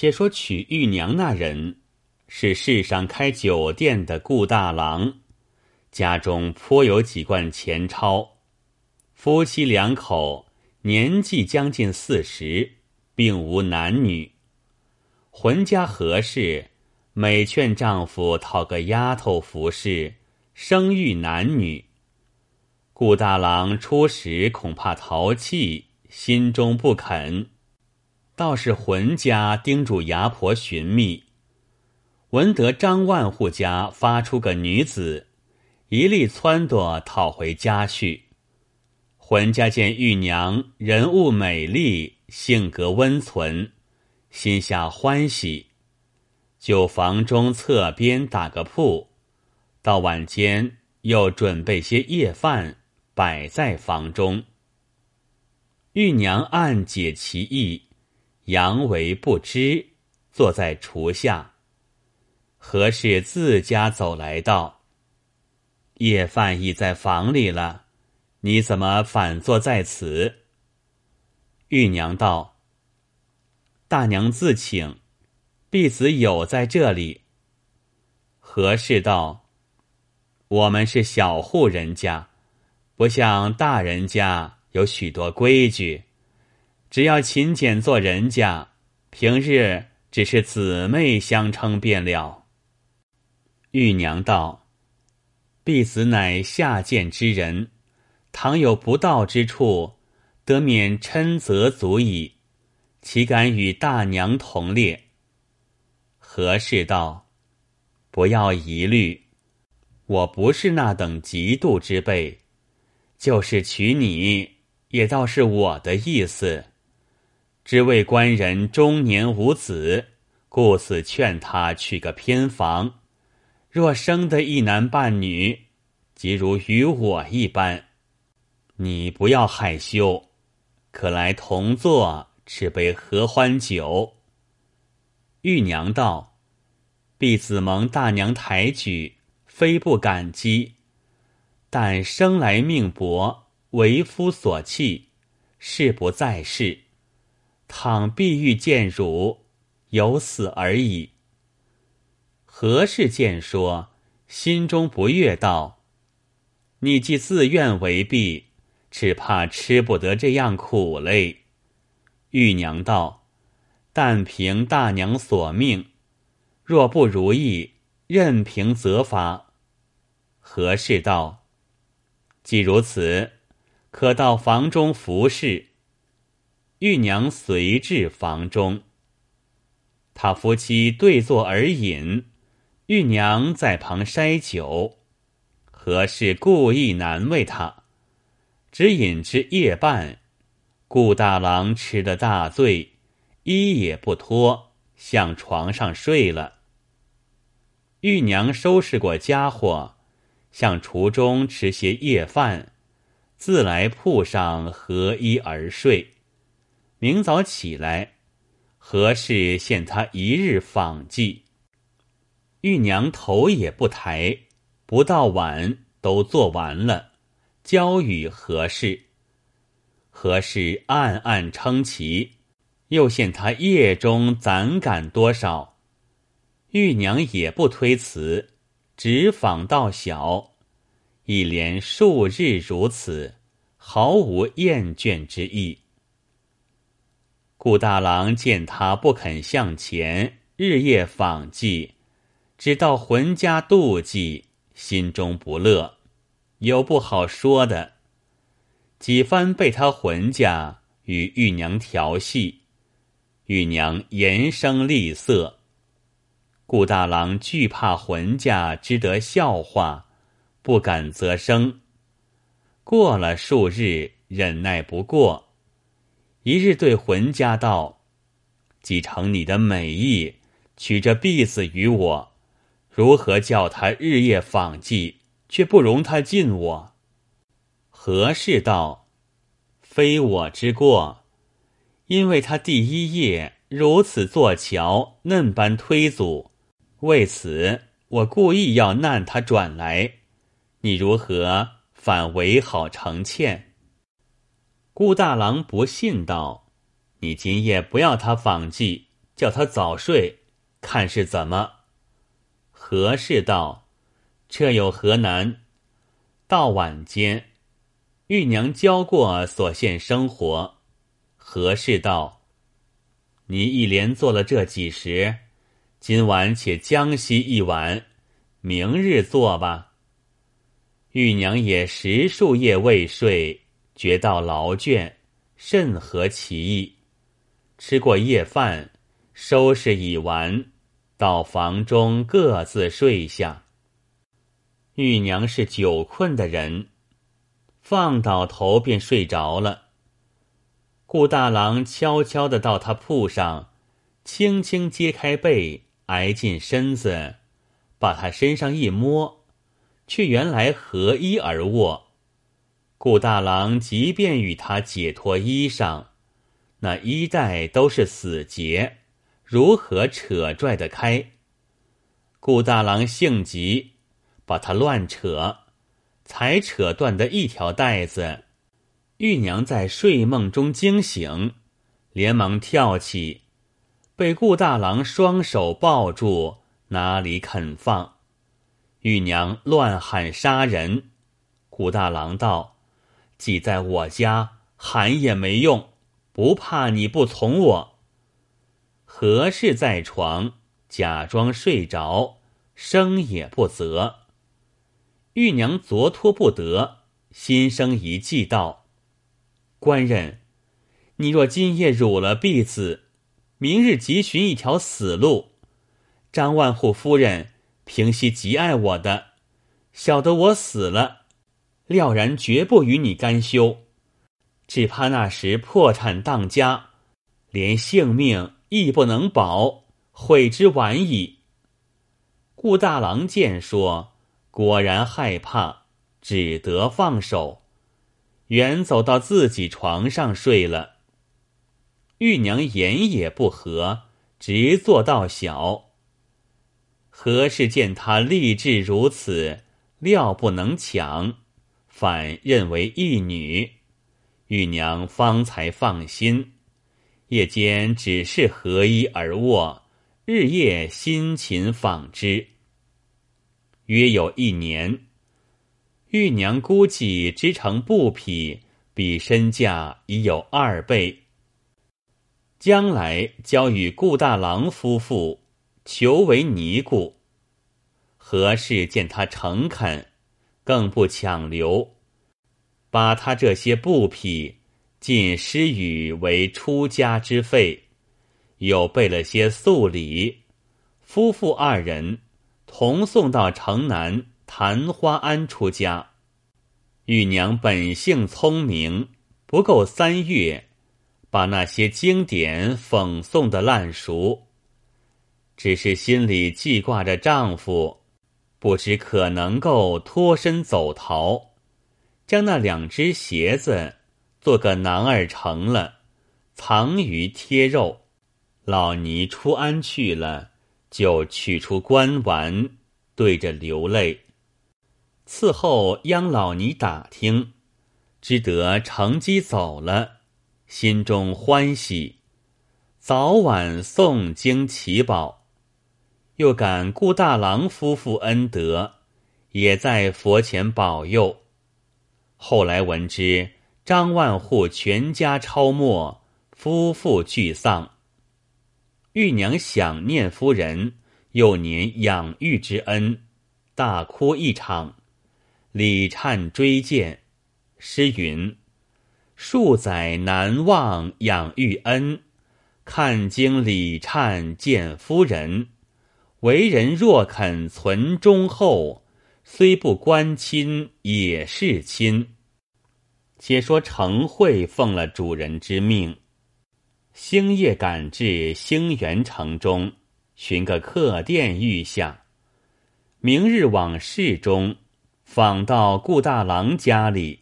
且说娶玉娘那人，是世上开酒店的顾大郎，家中颇有几贯钱钞，夫妻两口年纪将近四十，并无男女。浑家何事每劝丈夫讨个丫头服侍，生育男女。顾大郎初时恐怕淘气，心中不肯。倒是浑家叮嘱牙婆寻觅，闻得张万户家发出个女子，一力撺掇讨回家去。浑家见玉娘人物美丽，性格温存，心下欢喜，就房中侧边打个铺，到晚间又准备些夜饭。摆在房中，玉娘暗解其意，杨为不知，坐在厨下。何氏自家走来道：“夜饭已在房里了，你怎么反坐在此？”玉娘道：“大娘自请，婢子有在这里。”何氏道：“我们是小户人家。”不像大人家有许多规矩，只要勤俭做人家，平日只是姊妹相称便了。玉娘道：“婢子乃下贱之人，倘有不道之处，得免嗔责足矣，岂敢与大娘同列？”何氏道：“不要疑虑，我不是那等嫉妒之辈。”就是娶你，也倒是我的意思。只为官人中年无子，故此劝他娶个偏房。若生得一男半女，即如与我一般。你不要害羞，可来同坐吃杯合欢酒。玉娘道：“婢子蒙大娘抬举，非不感激。”但生来命薄，为夫所弃，事不在世。倘必欲见汝，有死而已。何氏见说，心中不悦，道：“你既自愿为婢，只怕吃不得这样苦嘞。”玉娘道：“但凭大娘所命，若不如意，任凭责罚。”何氏道。既如此，可到房中服侍。玉娘随至房中，他夫妻对坐而饮，玉娘在旁筛酒。何氏故意难为他，只饮至夜半，顾大郎吃得大醉，衣也不脱，向床上睡了。玉娘收拾过家伙。向厨中吃些夜饭，自来铺上合衣而睡。明早起来，何氏限他一日访祭。玉娘头也不抬，不到晚都做完了，交与何氏。何氏暗暗称奇，又限他夜中攒赶多少。玉娘也不推辞。直访到晓，一连数日如此，毫无厌倦之意。顾大郎见他不肯向前，日夜访记，只道浑家妒忌，心中不乐，有不好说的。几番被他浑家与玉娘调戏，玉娘言声厉色。顾大郎惧怕浑家知得笑话，不敢则声。过了数日，忍耐不过，一日对浑家道：“继承你的美意，娶这婢子与我，如何叫他日夜访妓，却不容他近我？”何氏道：“非我之过，因为他第一夜如此做桥，嫩般推阻。”为此，我故意要难他转来，你如何反为好成歉？顾大郎不信道：“你今夜不要他访妓，叫他早睡，看是怎么。何氏道：“这有何难？”到晚间，玉娘教过所现生活。何氏道：“你一连做了这几时，今晚且将息一晚，明日做吧。”玉娘也十数夜未睡，觉到劳倦，甚合其意。吃过夜饭，收拾已完，到房中各自睡下。玉娘是久困的人，放倒头便睡着了。顾大郎悄悄的到他铺上，轻轻揭开被，挨近身子，把他身上一摸，却原来合衣而卧。顾大郎即便与他解脱衣裳。那衣带都是死结，如何扯拽得开？顾大郎性急，把他乱扯，才扯断的一条带子。玉娘在睡梦中惊醒，连忙跳起，被顾大郎双手抱住，哪里肯放？玉娘乱喊杀人。顾大郎道：“既在我家，喊也没用。”不怕你不从我。何氏在床假装睡着，声也不责。玉娘昨托不得，心生一计，道：“官人，你若今夜辱了婢子，明日即寻一条死路。张万户夫人平息极爱我的，晓得我死了，料然绝不与你干休。”只怕那时破产当家，连性命亦不能保，悔之晚矣。顾大郎见说，果然害怕，只得放手，远走到自己床上睡了。玉娘言也不合，直坐到晓。何氏见他立志如此，料不能抢，反认为义女。玉娘方才放心，夜间只是合衣而卧，日夜辛勤纺织。约有一年，玉娘估计织成布匹，比身价已有二倍。将来交与顾大郎夫妇，求为尼姑。何氏见他诚恳，更不强留。把他这些布匹尽施予为出家之费，又备了些素礼，夫妇二人同送到城南昙花庵出家。玉娘本性聪明，不够三月，把那些经典讽诵的烂熟，只是心里记挂着丈夫，不知可能够脱身走逃。将那两只鞋子做个囊儿成了，藏于贴肉。老尼出安去了，就取出官丸，对着流泪。伺候央老尼打听，知得乘机走了，心中欢喜，早晚诵经祈宝，又感顾大郎夫妇恩德，也在佛前保佑。后来闻知张万户全家超没，夫妇俱丧。玉娘想念夫人幼年养育之恩，大哭一场，礼忏追荐。诗云：“数载难忘养育恩，看经礼忏见夫人。为人若肯存忠厚。”虽不关亲，也是亲。且说程慧奉了主人之命，星夜赶至星元城中，寻个客店寓下。明日往市中访到顾大郎家里。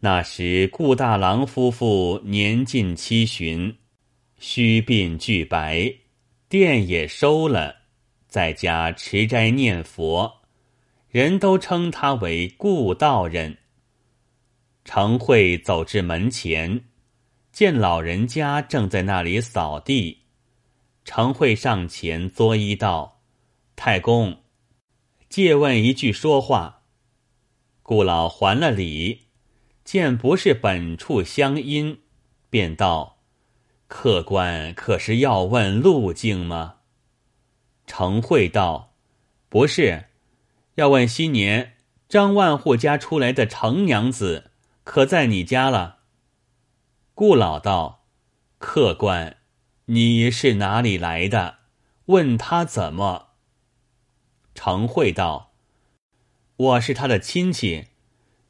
那时顾大郎夫妇年近七旬，须鬓俱白，店也收了，在家持斋念佛。人都称他为顾道人。程慧走至门前，见老人家正在那里扫地，程慧上前作揖道：“太公，借问一句说话。”顾老还了礼，见不是本处乡音，便道：“客官可是要问路径吗？”程慧道：“不是，要问昔年张万户家出来的程娘子，可在你家了？”顾老道：“客官。”你是哪里来的？问他怎么？程慧道：“我是他的亲戚，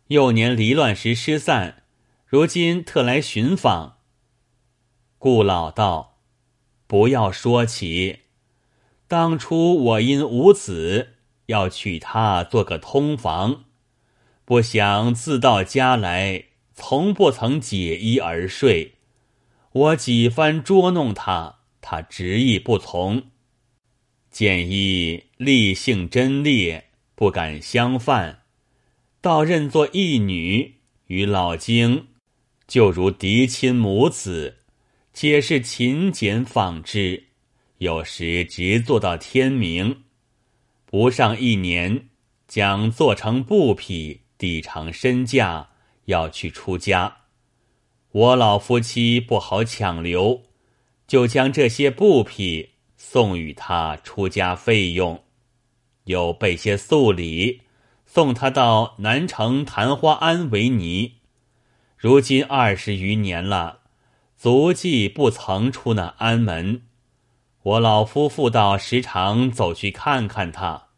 幼年离乱时失散，如今特来寻访。”顾老道：“不要说起，当初我因无子，要娶她做个通房，不想自到家来，从不曾解衣而睡。”我几番捉弄她，她执意不从。见一立性真烈，不敢相犯，倒认作义女，与老经就如嫡亲母子，皆是勤俭纺织，有时直做到天明。不上一年，将做成布匹，抵偿身价，要去出家。我老夫妻不好强留，就将这些布匹送与他出家费用，又备些素礼，送他到南城昙花庵为尼。如今二十余年了，足迹不曾出那庵门。我老夫妇倒时常走去看看他，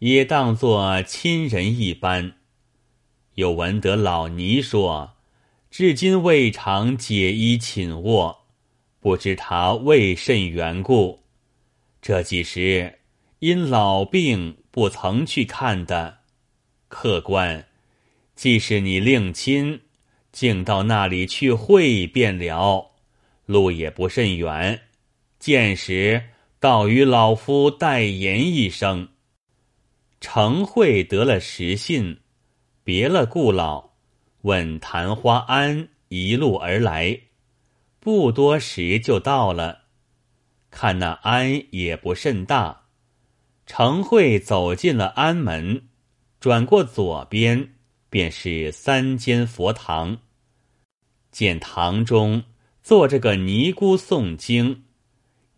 也当作亲人一般。又闻得老尼说。至今未尝解衣寝卧，不知他为甚缘故。这几时因老病不曾去看的。客官，即使你令亲，竟到那里去会便了。路也不甚远，见时倒与老夫代言一声。程慧得了实信，别了顾老。问昙花庵一路而来，不多时就到了。看那庵也不甚大，程慧走进了庵门，转过左边，便是三间佛堂。见堂中坐着个尼姑诵经，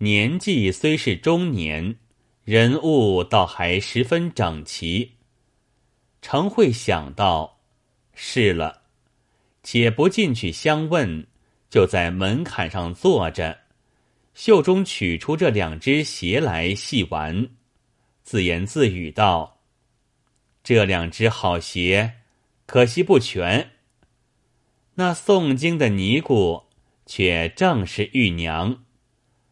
年纪虽是中年，人物倒还十分整齐。程慧想到。是了，且不进去相问，就在门槛上坐着，袖中取出这两只鞋来细玩，自言自语道：“这两只好鞋，可惜不全。”那诵经的尼姑却正是玉娘，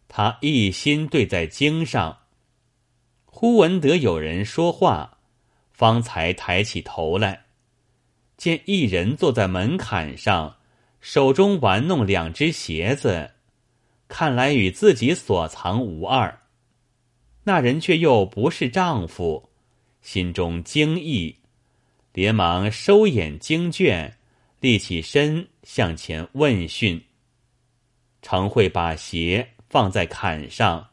她一心对在经上。忽闻得有人说话，方才抬起头来。见一人坐在门槛上，手中玩弄两只鞋子，看来与自己所藏无二。那人却又不是丈夫，心中惊异，连忙收眼经卷，立起身向前问讯。常会把鞋放在坎上，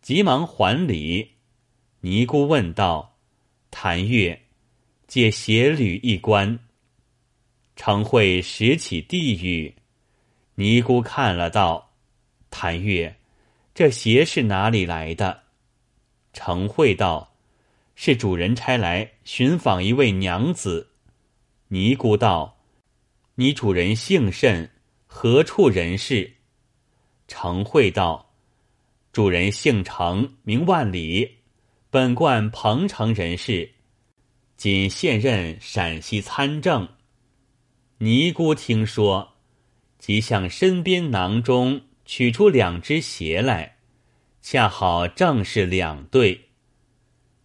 急忙还礼。尼姑问道：“谭月，借鞋履一关。”程慧拾起地狱，尼姑看了道：“谭月，这鞋是哪里来的？”程慧道：“是主人差来寻访一位娘子。”尼姑道：“你主人姓甚？何处人士？”程慧道：“主人姓程，名万里，本贯彭城人士，仅现任陕西参政。”尼姑听说，即向身边囊中取出两只鞋来，恰好正是两对。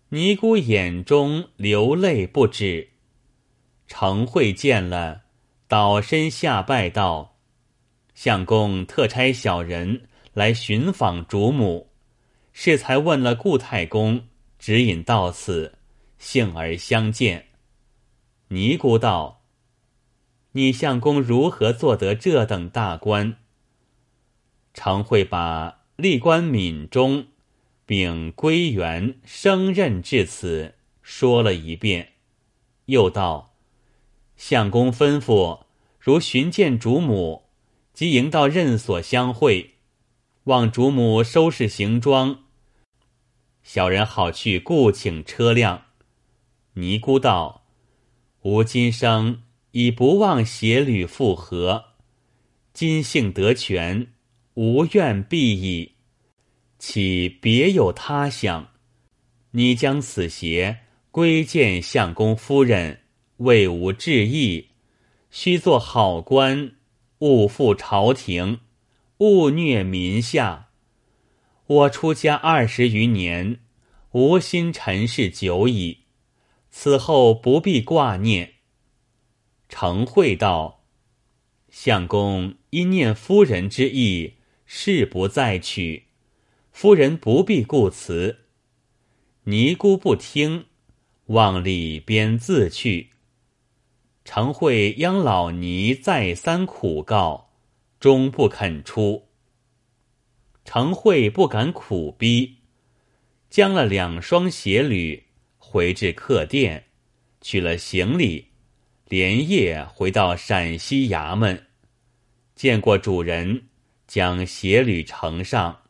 尼姑眼中流泪不止。程慧见了，倒身下拜道：“相公特差小人来寻访主母，适才问了顾太公，指引到此，幸而相见。”尼姑道。你相公如何做得这等大官？常会把历官闽中，并归元升任至此，说了一遍，又道：“相公吩咐，如寻见主母，即迎到任所相会，望主母收拾行装。小人好去雇请车辆。”尼姑道：“吾今生已不忘携侣复合，今幸得权。”无怨必矣，岂别有他想？你将此鞋归见相公夫人，为吾致意。须做好官，勿负朝廷，勿虐民下。我出家二十余年，无心尘世久矣，此后不必挂念。程慧道：相公因念夫人之意。誓不再娶，夫人不必顾辞。尼姑不听，往里边自去。程慧央老尼再三苦告，终不肯出。程慧不敢苦逼，将了两双鞋履，回至客店，取了行李，连夜回到陕西衙门，见过主人。将鞋履呈上，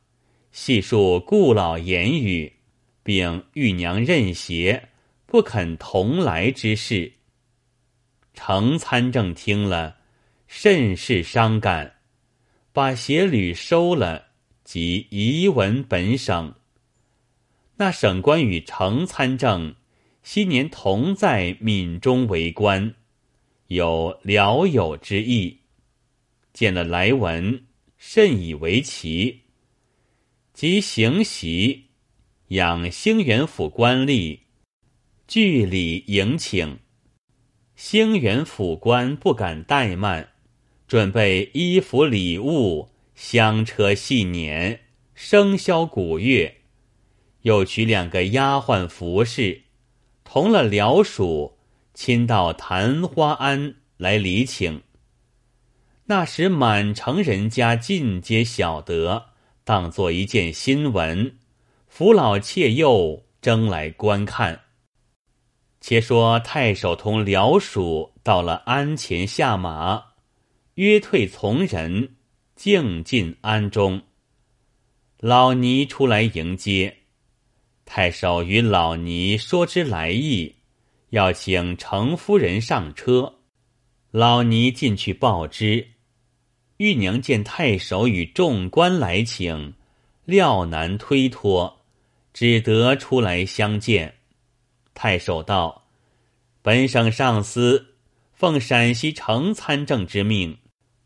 细述顾老言语，并玉娘认鞋不肯同来之事。程参政听了，甚是伤感，把鞋履收了，即移文本省。那省官与程参政昔年同在闽中为官，有聊友之意，见了来文。甚以为奇，即行袭，养兴元府官吏，据礼迎请。兴元府官不敢怠慢，准备衣服礼物、香车细辇、笙箫鼓乐，又取两个丫鬟服侍，同了僚属，亲到昙花庵来礼请。那时满城人家尽皆晓得，当作一件新闻，扶老妾幼争来观看。且说太守同僚属到了庵前下马，约退从人，径进庵中。老尼出来迎接，太守与老尼说之来意，要请程夫人上车。老尼进去报知。玉娘见太守与众官来请，料难推脱，只得出来相见。太守道：“本省上司奉陕西城参政之命，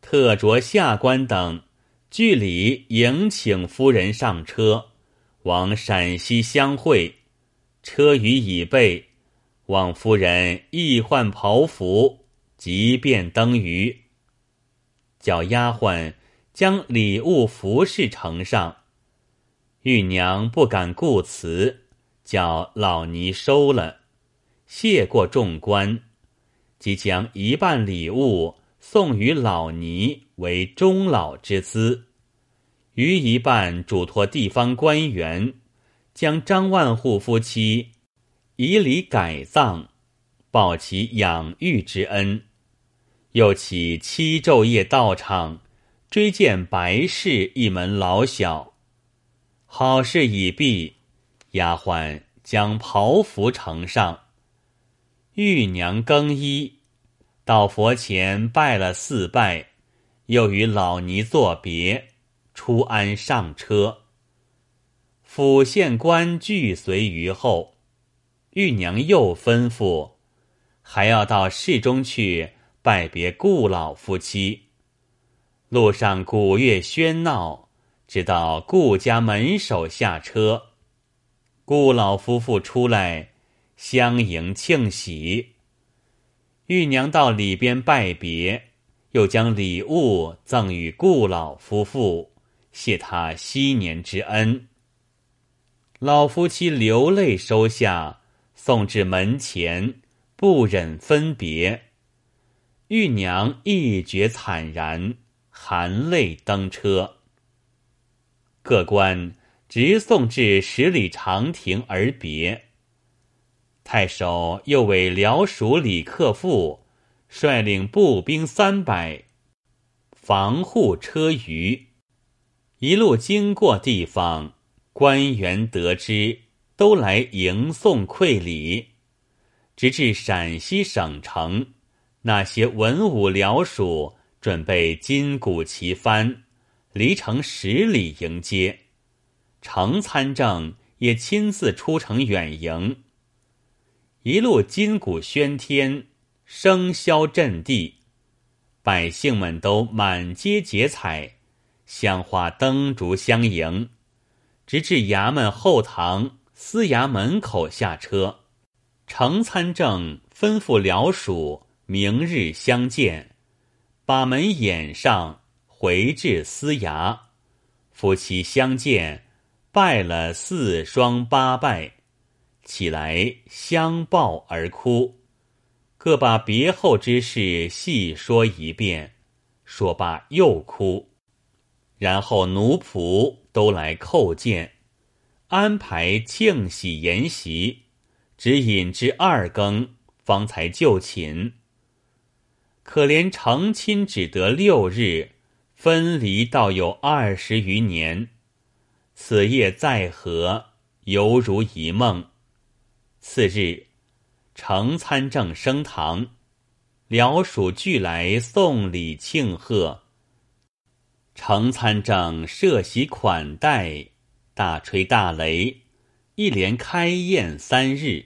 特着下官等据礼迎请夫人上车，往陕西相会。车舆已备，望夫人易换袍服，即便登舆。”叫丫鬟将礼物服饰呈上，玉娘不敢顾辞，叫老尼收了，谢过众官，即将一半礼物送与老尼为终老之资，余一半嘱托地方官员，将张万户夫妻以礼改葬，报其养育之恩。又起七昼夜到场，追荐白氏一门老小。好事已毕，丫鬟将袍服呈上，玉娘更衣，到佛前拜了四拜，又与老尼作别，出安上车。府县官俱随于后，玉娘又吩咐，还要到市中去。拜别顾老夫妻，路上鼓乐喧闹，直到顾家门首下车，顾老夫妇出来相迎庆喜。玉娘到里边拜别，又将礼物赠与顾老夫妇，谢他昔年之恩。老夫妻流泪收下，送至门前，不忍分别。玉娘一觉惨然，含泪登车。各官直送至十里长亭而别。太守又为辽属李克复率领步兵三百，防护车舆。一路经过地方，官员得知，都来迎送馈礼。直至陕西省城，那些文武僚属准备金鼓齐幡，离城十里迎接。程参政也亲自出城远迎。一路金鼓喧天，笙箫震地，百姓们都满街结彩，香花灯烛相迎，直至衙门后堂、司衙门口下车。程参政吩咐僚属明日相见，把门掩上，回至司衙。夫妻相见，拜了四双八拜，起来相抱而哭，各把别后之事细说一遍。说罢又哭，然后奴仆都来叩见，安排庆喜筵席。只饮至二更，方才就寝。可怜成亲只得六日，分离倒有二十余年。此夜再合，犹如一梦。次日，程参政升堂，僚属俱来送礼庆贺。程参政设席款待，大吹大擂。一连开宴三日，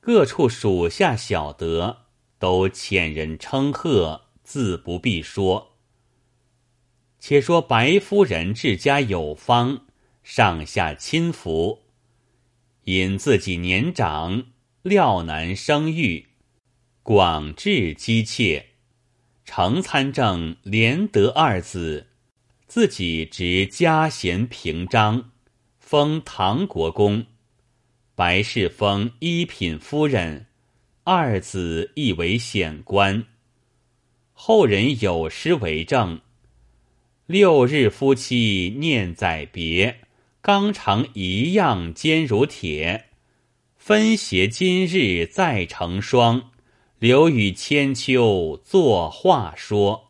各处属下晓得，都遣人称贺，自不必说。且说白夫人治家有方，上下亲服，因自己年长，料难生育，广志姬妾，成参政连得二子，自己执家贤平章。封唐国公，白氏封一品夫人，二子亦为显官。后人有诗为证：“六日夫妻念在别，纲常一样坚如铁。分携今日再成双，留与千秋作话说。”